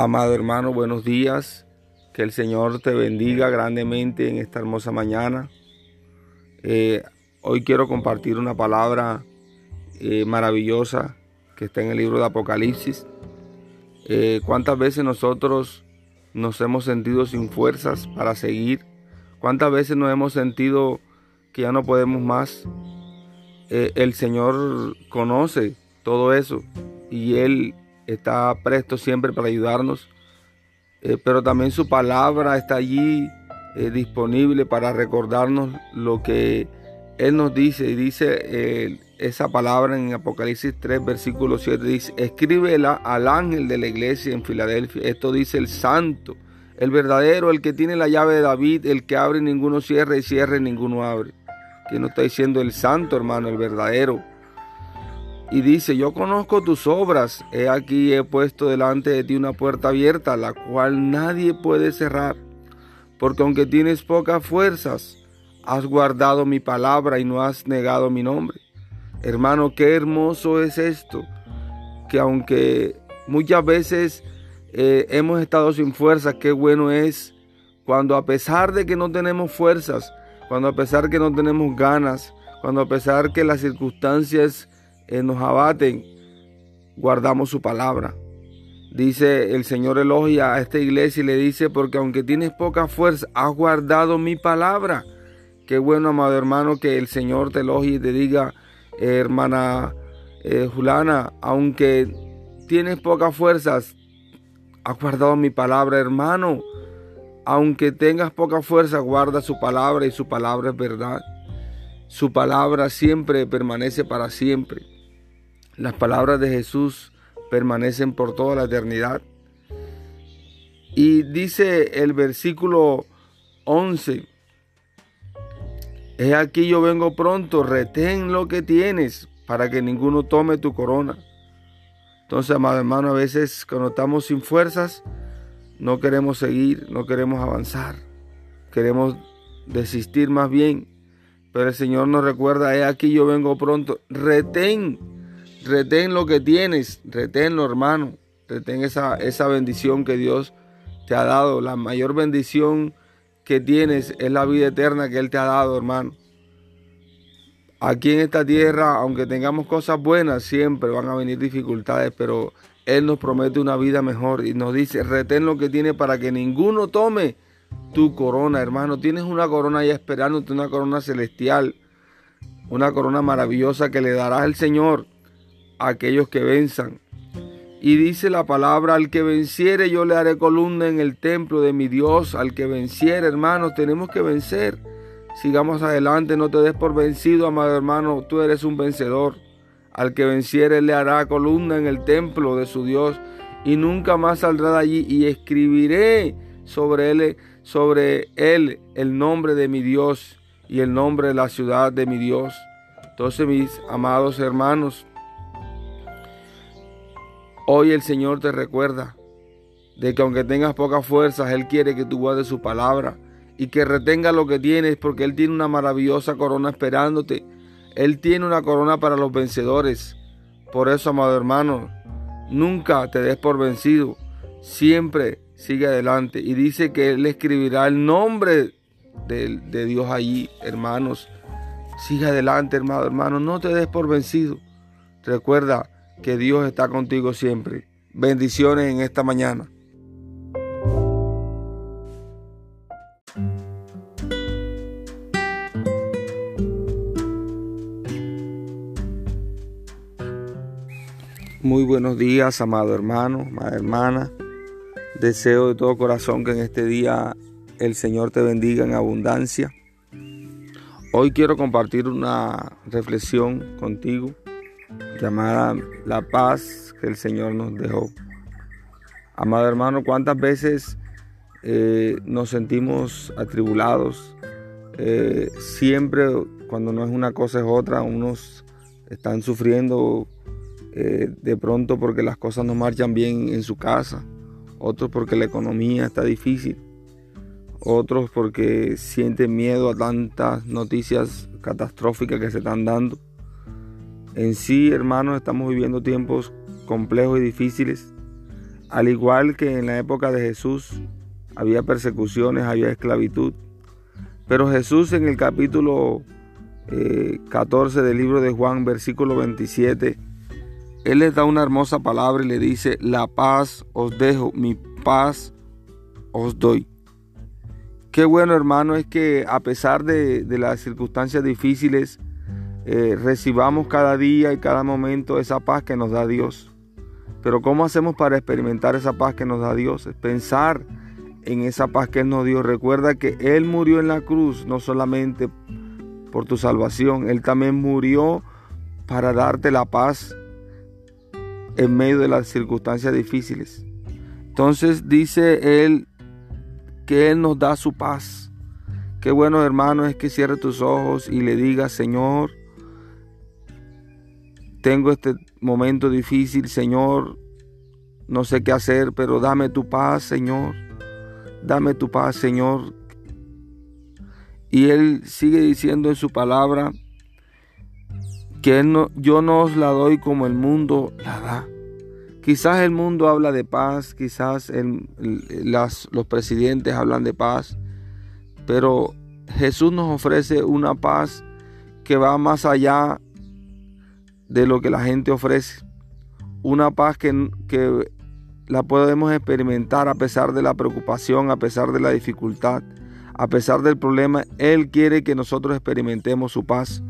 Amado hermano, buenos días. Que el Señor te bendiga grandemente en esta hermosa mañana. Eh, hoy quiero compartir una palabra eh, maravillosa que está en el libro de Apocalipsis. Eh, ¿Cuántas veces nosotros nos hemos sentido sin fuerzas para seguir? ¿Cuántas veces nos hemos sentido que ya no podemos más? el Señor conoce todo eso y Él está presto siempre para ayudarnos, eh, pero también su palabra está allí eh, disponible para recordarnos lo que Él nos dice. Y dice eh, esa palabra en Apocalipsis 3, versículo 7, dice, escríbela al ángel de la iglesia en Filadelfia. Esto dice el santo, el verdadero, el que tiene la llave de David, el que abre y ninguno cierra y cierra y ninguno abre. Que no está diciendo el santo, hermano, el verdadero y dice, yo conozco tus obras, he aquí he puesto delante de ti una puerta abierta, la cual nadie puede cerrar, porque aunque tienes pocas fuerzas, has guardado mi palabra y no has negado mi nombre. Hermano, qué hermoso es esto, que aunque muchas veces eh, hemos estado sin fuerzas, qué bueno es cuando a pesar de que no tenemos fuerzas, cuando a pesar que no tenemos ganas, cuando a pesar que las circunstancias nos abaten, guardamos su palabra. Dice el Señor elogia a esta iglesia y le dice, porque aunque tienes poca fuerza, has guardado mi palabra. Qué bueno, amado hermano, que el Señor te elogie y te diga, hermana eh, Julana, aunque tienes pocas fuerzas, has guardado mi palabra, hermano. Aunque tengas poca fuerza, guarda su palabra y su palabra es verdad. Su palabra siempre permanece para siempre. Las palabras de Jesús permanecen por toda la eternidad. Y dice el versículo 11, es aquí yo vengo pronto, retén lo que tienes para que ninguno tome tu corona. Entonces, amado hermano, a veces cuando estamos sin fuerzas, no queremos seguir, no queremos avanzar, queremos desistir más bien. Pero el Señor nos recuerda, es aquí yo vengo pronto, retén retén lo que tienes, reténlo hermano, retén esa, esa bendición que Dios te ha dado. La mayor bendición que tienes es la vida eterna que Él te ha dado, hermano. Aquí en esta tierra, aunque tengamos cosas buenas, siempre van a venir dificultades, pero Él nos promete una vida mejor y nos dice, retén lo que tienes para que ninguno tome tu corona, hermano. Tienes una corona ya esperándote, una corona celestial, una corona maravillosa que le darás al Señor aquellos que venzan. Y dice la palabra, al que venciere yo le haré columna en el templo de mi Dios, al que venciere, hermanos, tenemos que vencer. Sigamos adelante, no te des por vencido, amado hermano, tú eres un vencedor. Al que venciere le hará columna en el templo de su Dios y nunca más saldrá de allí y escribiré sobre él, sobre él el nombre de mi Dios y el nombre de la ciudad de mi Dios. Entonces, mis amados hermanos, Hoy el Señor te recuerda de que aunque tengas pocas fuerzas, Él quiere que tú guardes su palabra y que retenga lo que tienes porque Él tiene una maravillosa corona esperándote. Él tiene una corona para los vencedores. Por eso, amado hermano, nunca te des por vencido. Siempre sigue adelante. Y dice que Él escribirá el nombre de, de Dios allí, hermanos. Sigue adelante, hermano, hermano. No te des por vencido. Recuerda, que Dios está contigo siempre. Bendiciones en esta mañana. Muy buenos días, amado hermano, amada hermana. Deseo de todo corazón que en este día el Señor te bendiga en abundancia. Hoy quiero compartir una reflexión contigo llamada La paz que el Señor nos dejó. Amado hermano, ¿cuántas veces eh, nos sentimos atribulados? Eh, siempre cuando no es una cosa es otra, unos están sufriendo eh, de pronto porque las cosas no marchan bien en su casa, otros porque la economía está difícil, otros porque sienten miedo a tantas noticias catastróficas que se están dando. En sí, hermanos, estamos viviendo tiempos complejos y difíciles. al igual que en la época de Jesús, había persecuciones, había esclavitud. Pero Jesús en el capítulo 14 eh, del libro de Juan, versículo 27, Él les da una hermosa palabra y le dice, la paz os dejo, mi paz os doy. Qué bueno hermano es que a pesar de, las circunstancias difíciles, eh, recibamos cada día y cada momento esa paz que nos da Dios. Pero ¿cómo hacemos para experimentar esa paz que nos da Dios? Es pensar en esa paz que Él nos dio. Recuerda que Él murió en la cruz no solamente por tu salvación, Él también murió para darte la paz en medio de las circunstancias difíciles. Entonces dice Él que Él nos da su paz. Qué bueno hermano es que cierre tus ojos y le digas, Señor, tengo este momento difícil, Señor, no sé qué hacer, pero dame tu paz, Señor. Dame tu paz, Señor. Y Él sigue diciendo en su palabra que no, yo no os la doy como el mundo la da. Quizás el mundo habla de paz, quizás los presidentes hablan de paz, pero Jesús nos ofrece una paz que va más allá de lo que la gente ofrece. Una paz que, que la podemos experimentar a pesar de la preocupación, a pesar de la dificultad, a pesar del problema. Él quiere que nosotros experimentemos su paz.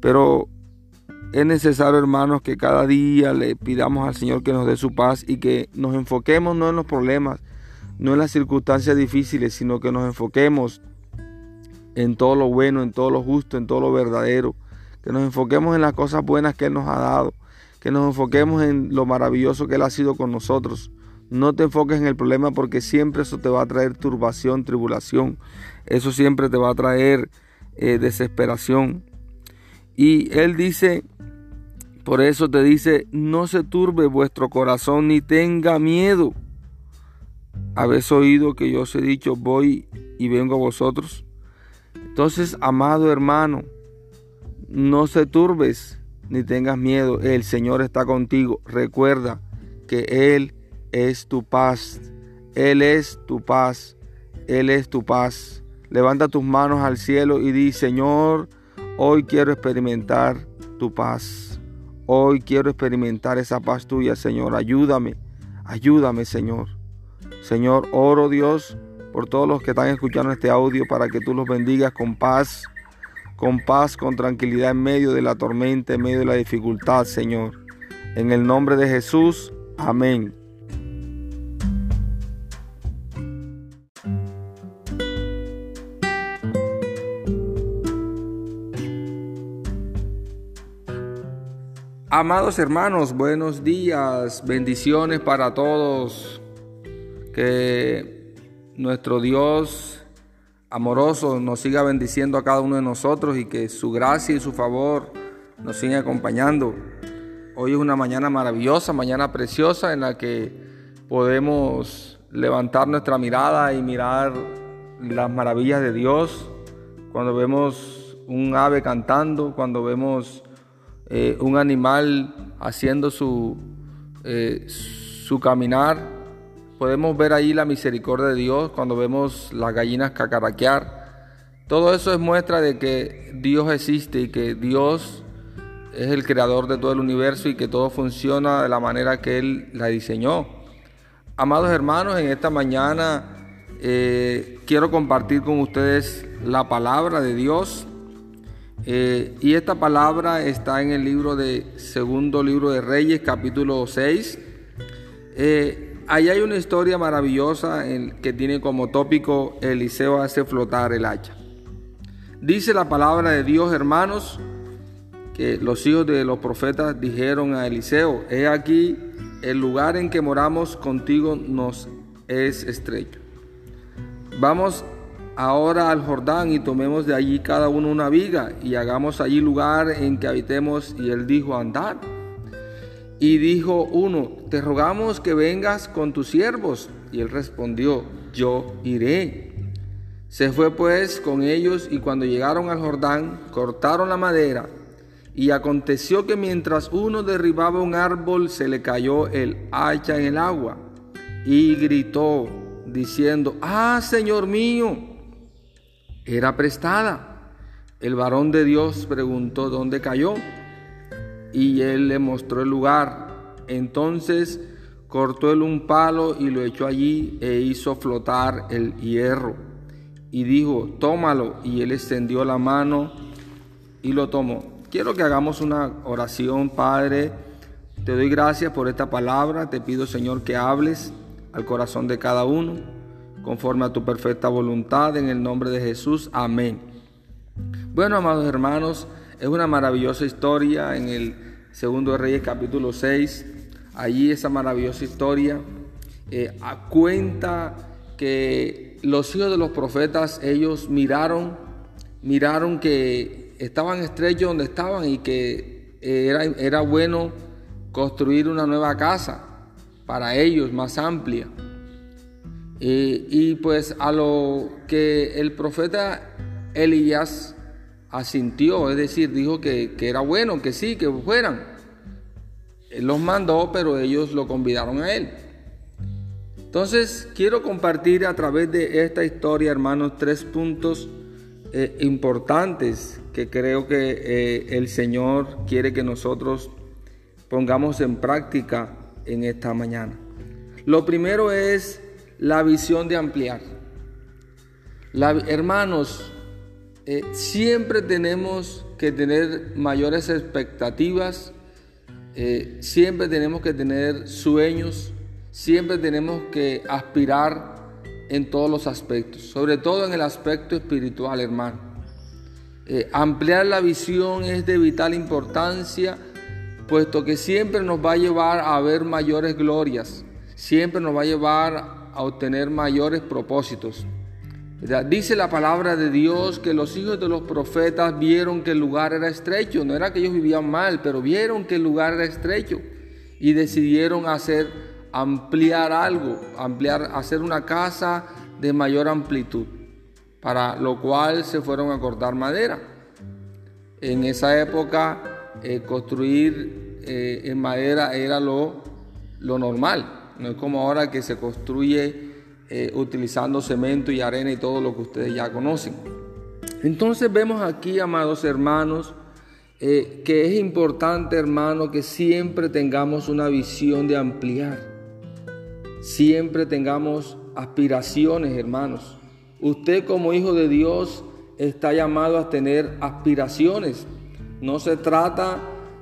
Pero es necesario, hermanos, que cada día le pidamos al Señor que nos dé su paz y que nos enfoquemos no en los problemas, no en las circunstancias difíciles, sino que nos enfoquemos en todo lo bueno, en todo lo justo, en todo lo verdadero. Que nos enfoquemos en las cosas buenas que Él nos ha dado que nos enfoquemos en lo maravilloso que Él ha sido con nosotros. No te enfoques en el problema porque siempre eso te va a traer turbación, tribulación. Eso siempre te va a traer eh, desesperación. Y Él dice, por eso te dice, no se turbe vuestro corazón ni tenga miedo. Habéis oído que yo os he dicho, voy y vengo a vosotros. Entonces, amado hermano, no se turbes ni tengas miedo, el Señor está contigo. Recuerda que Él es tu paz, Él es tu paz, Él es tu paz. Levanta tus manos al cielo y di, Señor, hoy quiero experimentar tu paz. Hoy quiero experimentar esa paz tuya, Señor. Ayúdame, ayúdame, Señor. Señor, oro Dios por todos los que están escuchando este audio para que tú los bendigas con paz con paz, con tranquilidad en medio de la tormenta, en medio de la dificultad, Señor. En el nombre de Jesús, amén. Amados hermanos, buenos días, bendiciones para todos. Que nuestro Dios amoroso nos siga bendiciendo a cada uno de nosotros y que su gracia y su favor nos siga acompañando. Hoy es una mañana maravillosa, mañana preciosa en la que podemos levantar nuestra mirada y mirar las maravillas de Dios. Cuando vemos un ave cantando, cuando vemos eh, un animal haciendo su, eh, su caminar, podemos ver ahí la misericordia de Dios cuando vemos las gallinas cacaraquear. Todo eso es muestra de que Dios existe y que Dios es el creador de todo el universo y que todo funciona de la manera que Él la diseñó. Amados hermanos, en esta mañana eh, quiero compartir con ustedes la palabra de Dios. Eh, y esta palabra está en el libro de Segundo Libro de Reyes, capítulo 6. Ahí hay una historia maravillosa que tiene como tópico Eliseo hace flotar el hacha. Dice la palabra de Dios, hermanos, que los hijos de los profetas dijeron a Eliseo, he aquí, el lugar en que moramos contigo nos es estrecho. Vamos ahora al Jordán y tomemos de allí cada uno una viga y hagamos allí lugar en que habitemos. Y él dijo, andad. Y dijo uno, te rogamos que vengas con tus siervos. Y él respondió, yo iré. Se fue pues con ellos y cuando llegaron al Jordán, cortaron la madera. Y aconteció que mientras uno derribaba un árbol, se le cayó el hacha en el agua. y gritó diciendo, ah, Señor mío, era prestada. El varón de Dios preguntó dónde cayó y él le mostró el lugar. Entonces cortó él un palo y lo echó allí e hizo flotar el hierro. Y dijo, tómalo. Y él extendió la mano y lo tomó. Quiero que hagamos una oración, Padre. Te doy gracias por esta palabra. Te pido, Señor, que hables al corazón de cada uno, conforme a tu perfecta voluntad, en el nombre de Jesús. Amén. Bueno, amados hermanos, es una maravillosa historia en el segundo de Reyes capítulo 6. Allí esa maravillosa historia eh, cuenta que los hijos de los profetas, ellos miraron, miraron que estaban estrechos donde estaban y que era, era bueno construir una nueva casa para ellos más amplia. Y, pues a lo que el profeta Elías asintió, es decir, dijo que, que, era bueno, que sí, que fueran. Él los mandó, pero ellos lo convidaron a él. Entonces, quiero compartir a través de esta historia, hermanos, tres puntos eh, importantes que creo que eh, el Señor quiere que nosotros pongamos en práctica en esta mañana. Lo primero es la visión de ampliar. hermanos, eh, siempre tenemos que tener mayores expectativas, eh, siempre tenemos que tener sueños, siempre tenemos que aspirar en todos los aspectos, sobre todo en el aspecto espiritual, hermano. Eh, ampliar la visión es de vital importancia puesto que siempre nos va a llevar a ver mayores glorias, siempre nos va a llevar a obtener mayores propósitos. Dice la palabra de Dios que los hijos de los profetas vieron que el lugar era estrecho, no era que ellos vivían mal, pero vieron que el lugar era estrecho y decidieron hacer ampliar algo, ampliar, hacer una casa de mayor amplitud, para lo cual se fueron a cortar madera. En esa época eh, construir eh, en madera era lo, lo, normal. No es como ahora que se construye eh, utilizando cemento y arena y todo lo que ustedes ya conocen. Entonces vemos aquí, amados hermanos, que es importante, hermano, que siempre tengamos una visión de ampliar. Siempre tengamos aspiraciones, hermanos. Usted como hijo de Dios está llamado a tener aspiraciones. No se trata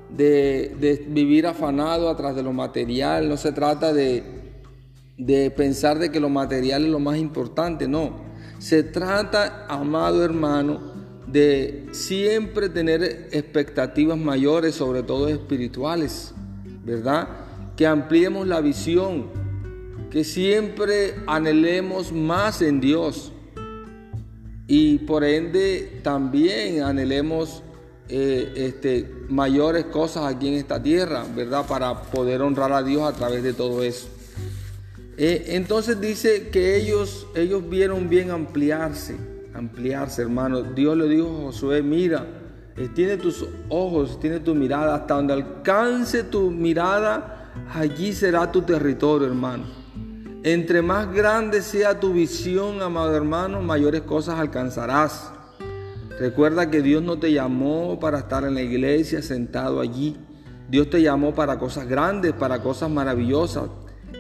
de, vivir afanado atrás de lo material, no se trata de, de pensar de que lo material es lo más importante, no. Se trata, amado hermano, de siempre tener expectativas mayores, sobre todo espirituales, ¿verdad? Que ampliemos la visión, que siempre anhelemos más en Dios y por ende también anhelemos eh, este, mayores cosas aquí en esta tierra, ¿verdad? Para poder honrar a Dios a través de todo eso. Eh, entonces dice que ellos, ellos vieron bien ampliarse, ampliarse, hermano. Dios le dijo a Josué, mira, tiene tus ojos, tiene tu mirada, hasta donde alcance tu mirada, allí será tu territorio, hermano. Entre más grande sea tu visión, amado hermano, mayores cosas alcanzarás. Recuerda que Dios no te llamó para estar en la iglesia sentado allí. Dios te llamó para cosas grandes, para cosas maravillosas.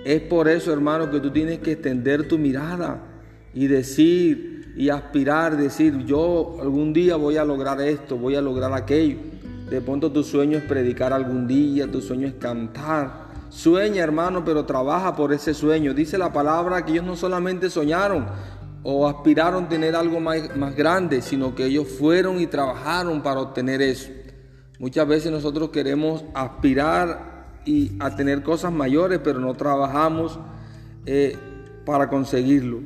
Es por eso, hermano, que tú tienes que extender tu mirada y decir y aspirar, decir, yo algún día voy a lograr esto, voy a lograr aquello. De pronto tu sueño es predicar algún día, tu sueño es cantar. Sueña, hermano, pero trabaja por ese sueño. Dice la palabra que ellos no solamente soñaron, o aspiraron a tener algo más, más grande, sino que ellos fueron y trabajaron para obtener eso. Muchas veces nosotros queremos aspirar y a tener cosas mayores, pero no trabajamos eh, para conseguirlo.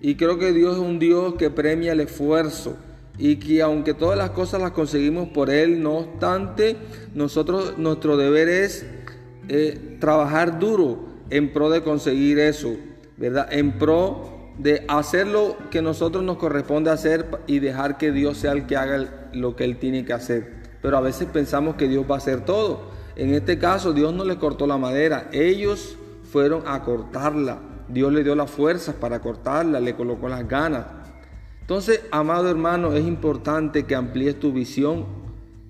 Y creo que Dios es un Dios que premia el esfuerzo y que aunque todas las cosas las conseguimos por Él, no obstante, nosotros nuestro deber es eh, trabajar duro en pro de conseguir eso, ¿verdad? En pro de hacer lo que nosotros nos corresponde hacer y dejar que Dios sea el que haga lo que Él tiene que hacer. Pero a veces pensamos que Dios va a hacer todo. En este caso Dios no le cortó la madera, ellos fueron a cortarla. Dios le dio las fuerzas para cortarla, le colocó las ganas. Entonces, amado hermano, es importante que amplíes tu visión,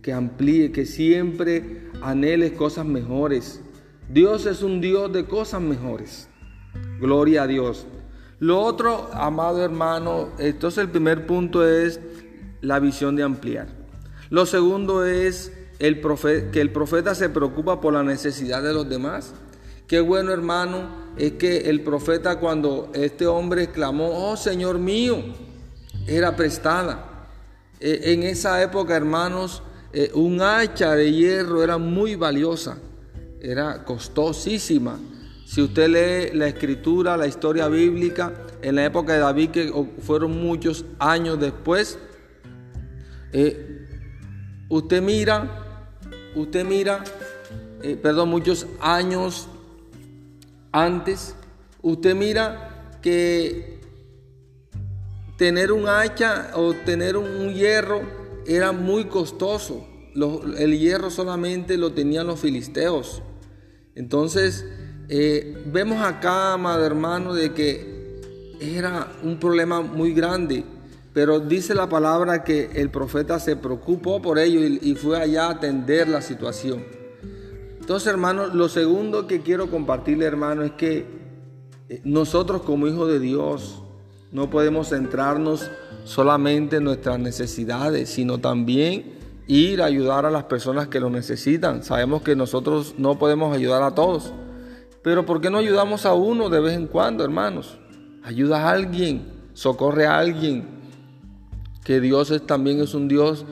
que amplíe, que siempre anheles cosas mejores. Dios es un Dios de cosas mejores. Gloria a Dios. Lo otro, amado hermano, entonces el primer punto es la visión de ampliar. Lo segundo es el que el profeta se preocupa por la necesidad de los demás. Qué bueno hermano es que el profeta cuando este hombre clamó, oh Señor mío, era prestada. E, en esa época, hermanos, eh, un hacha de hierro era muy valiosa, era costosísima. Si usted lee la escritura, la historia bíblica, en la época de David, que fueron muchos años después, eh, usted mira, usted mira, eh, perdón, muchos años antes, usted mira que tener un hacha o tener un hierro era muy costoso. el hierro solamente lo tenían los filisteos. Entonces, eh, vemos acá, amado hermano, de que era un problema muy grande. Pero dice la palabra que el profeta se preocupó por ello y, fue allá a atender la situación. Entonces, hermano, lo segundo que quiero compartirle, hermano, es que eh, nosotros como hijos de Dios no podemos centrarnos solamente en nuestras necesidades, sino también ir a ayudar a las personas que lo necesitan. Sabemos que nosotros no podemos ayudar a todos, pero ¿por qué no ayudamos a uno de vez en cuando, hermanos? Ayuda a alguien, socorre a alguien, que Dios es, también es un Dios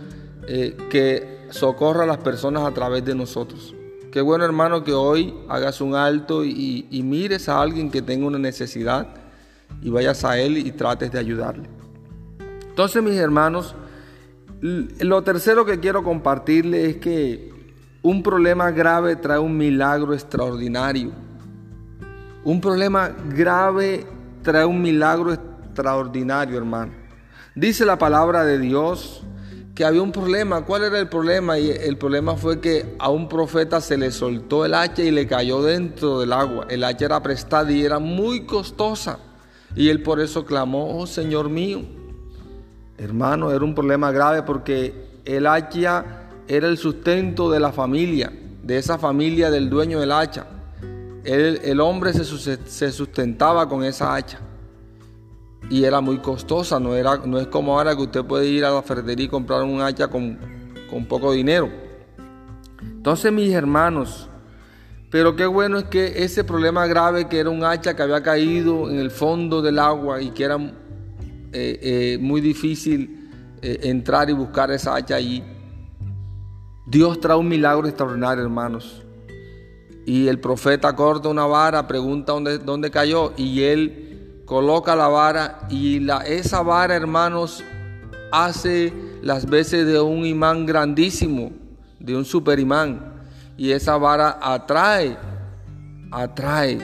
eh, que socorra a las personas a través de nosotros. Qué bueno hermano que hoy hagas un alto y, y mires a alguien que tenga una necesidad y vayas a él y trates de ayudarle. Entonces mis hermanos, lo tercero que quiero compartirle es que un problema grave trae un milagro extraordinario. Un problema grave trae un milagro extraordinario, hermano. Dice la palabra de Dios que había un problema. ¿Cuál era el problema? Y el problema fue que a un profeta se le soltó el hacha y le cayó dentro del agua. El hacha era prestada y era muy costosa. Y él por eso clamó, oh Señor mío. Hermano, era un problema grave porque el hacha era el sustento de la familia, de esa familia del dueño del hacha. El, hombre se sustentaba con esa hacha y era muy costosa, no, era, no es como ahora que usted puede ir a la ferretería y comprar un hacha con, con poco dinero. Entonces mis hermanos, pero qué bueno es que ese problema grave que era un hacha que había caído en el fondo del agua y que era eh, eh, muy difícil eh, entrar y buscar esa hacha allí, Dios trae un milagro extraordinario hermanos. Y el profeta corta una vara, pregunta dónde, dónde cayó y él coloca la vara y la, esa vara, hermanos, hace las veces de un imán grandísimo, de un superimán. Y esa vara atrae, atrae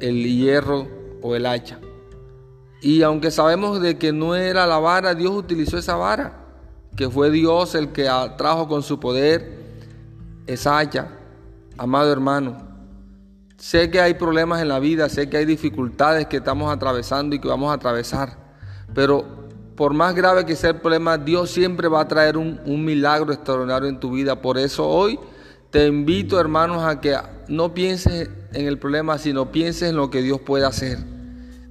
el hierro o el hacha. Y aunque sabemos de que no era la vara, Dios utilizó esa vara, que fue Dios el que atrajo con su poder esa hacha. Amado hermano, Sé que hay problemas en la vida, sé que hay dificultades que estamos atravesando y que vamos a atravesar, pero por más grave que sea el problema, Dios siempre va a traer un, milagro extraordinario en tu vida. Por eso hoy te invito, hermanos, a que no pienses en el problema, sino pienses en lo que Dios puede hacer.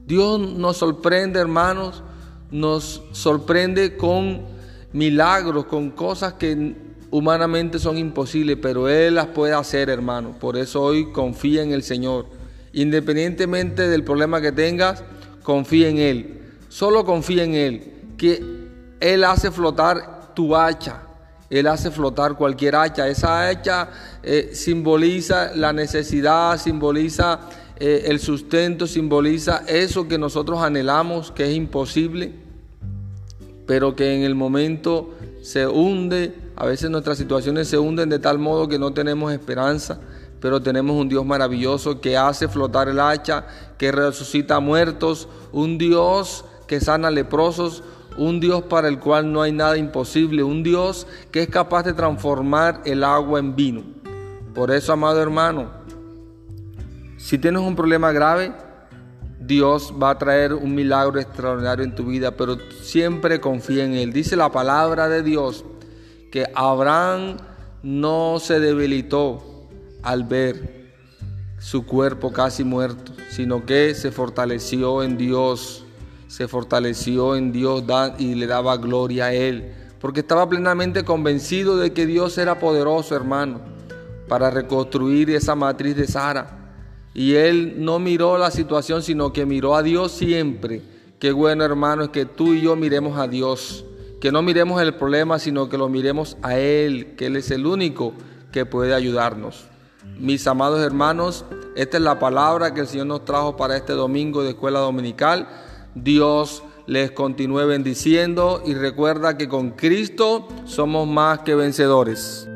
Dios nos sorprende, hermanos, nos sorprende con milagros, con cosas que humanamente son imposibles, pero Él las puede hacer, hermano. Por eso hoy confía en el Señor. Independientemente del problema que tengas, confía en Él. Solo confía en Él, que Él hace flotar tu hacha. Él hace flotar cualquier hacha. Esa hacha eh, simboliza la necesidad, simboliza eh, el sustento, simboliza eso que nosotros anhelamos, que es imposible, pero que en el momento se hunde a veces nuestras situaciones se hunden de tal modo que no tenemos esperanza, pero tenemos un Dios maravilloso que hace flotar el hacha, que resucita muertos, un Dios que sana leprosos, un Dios para el cual no hay nada imposible, un Dios que es capaz de transformar el agua en vino. Por eso, amado hermano, si tienes un problema grave, Dios va a traer un milagro extraordinario en tu vida, pero siempre confía en Él. Dice la palabra de Dios que Abraham no se debilitó al ver su cuerpo casi muerto, sino que se fortaleció en Dios, se fortaleció en Dios y le daba gloria a Él, porque estaba plenamente convencido de que Dios era poderoso, hermano, para reconstruir esa matriz de Sara. Y él no miró la situación, sino que miró a Dios siempre. Qué bueno, hermano, es que tú y yo miremos a Dios. Que no miremos el problema, sino que lo miremos a Él, que Él es el único que puede ayudarnos. Mis amados hermanos, esta es la palabra que el Señor nos trajo para este domingo de escuela dominical. Dios les continúe bendiciendo y recuerda que con Cristo somos más que vencedores.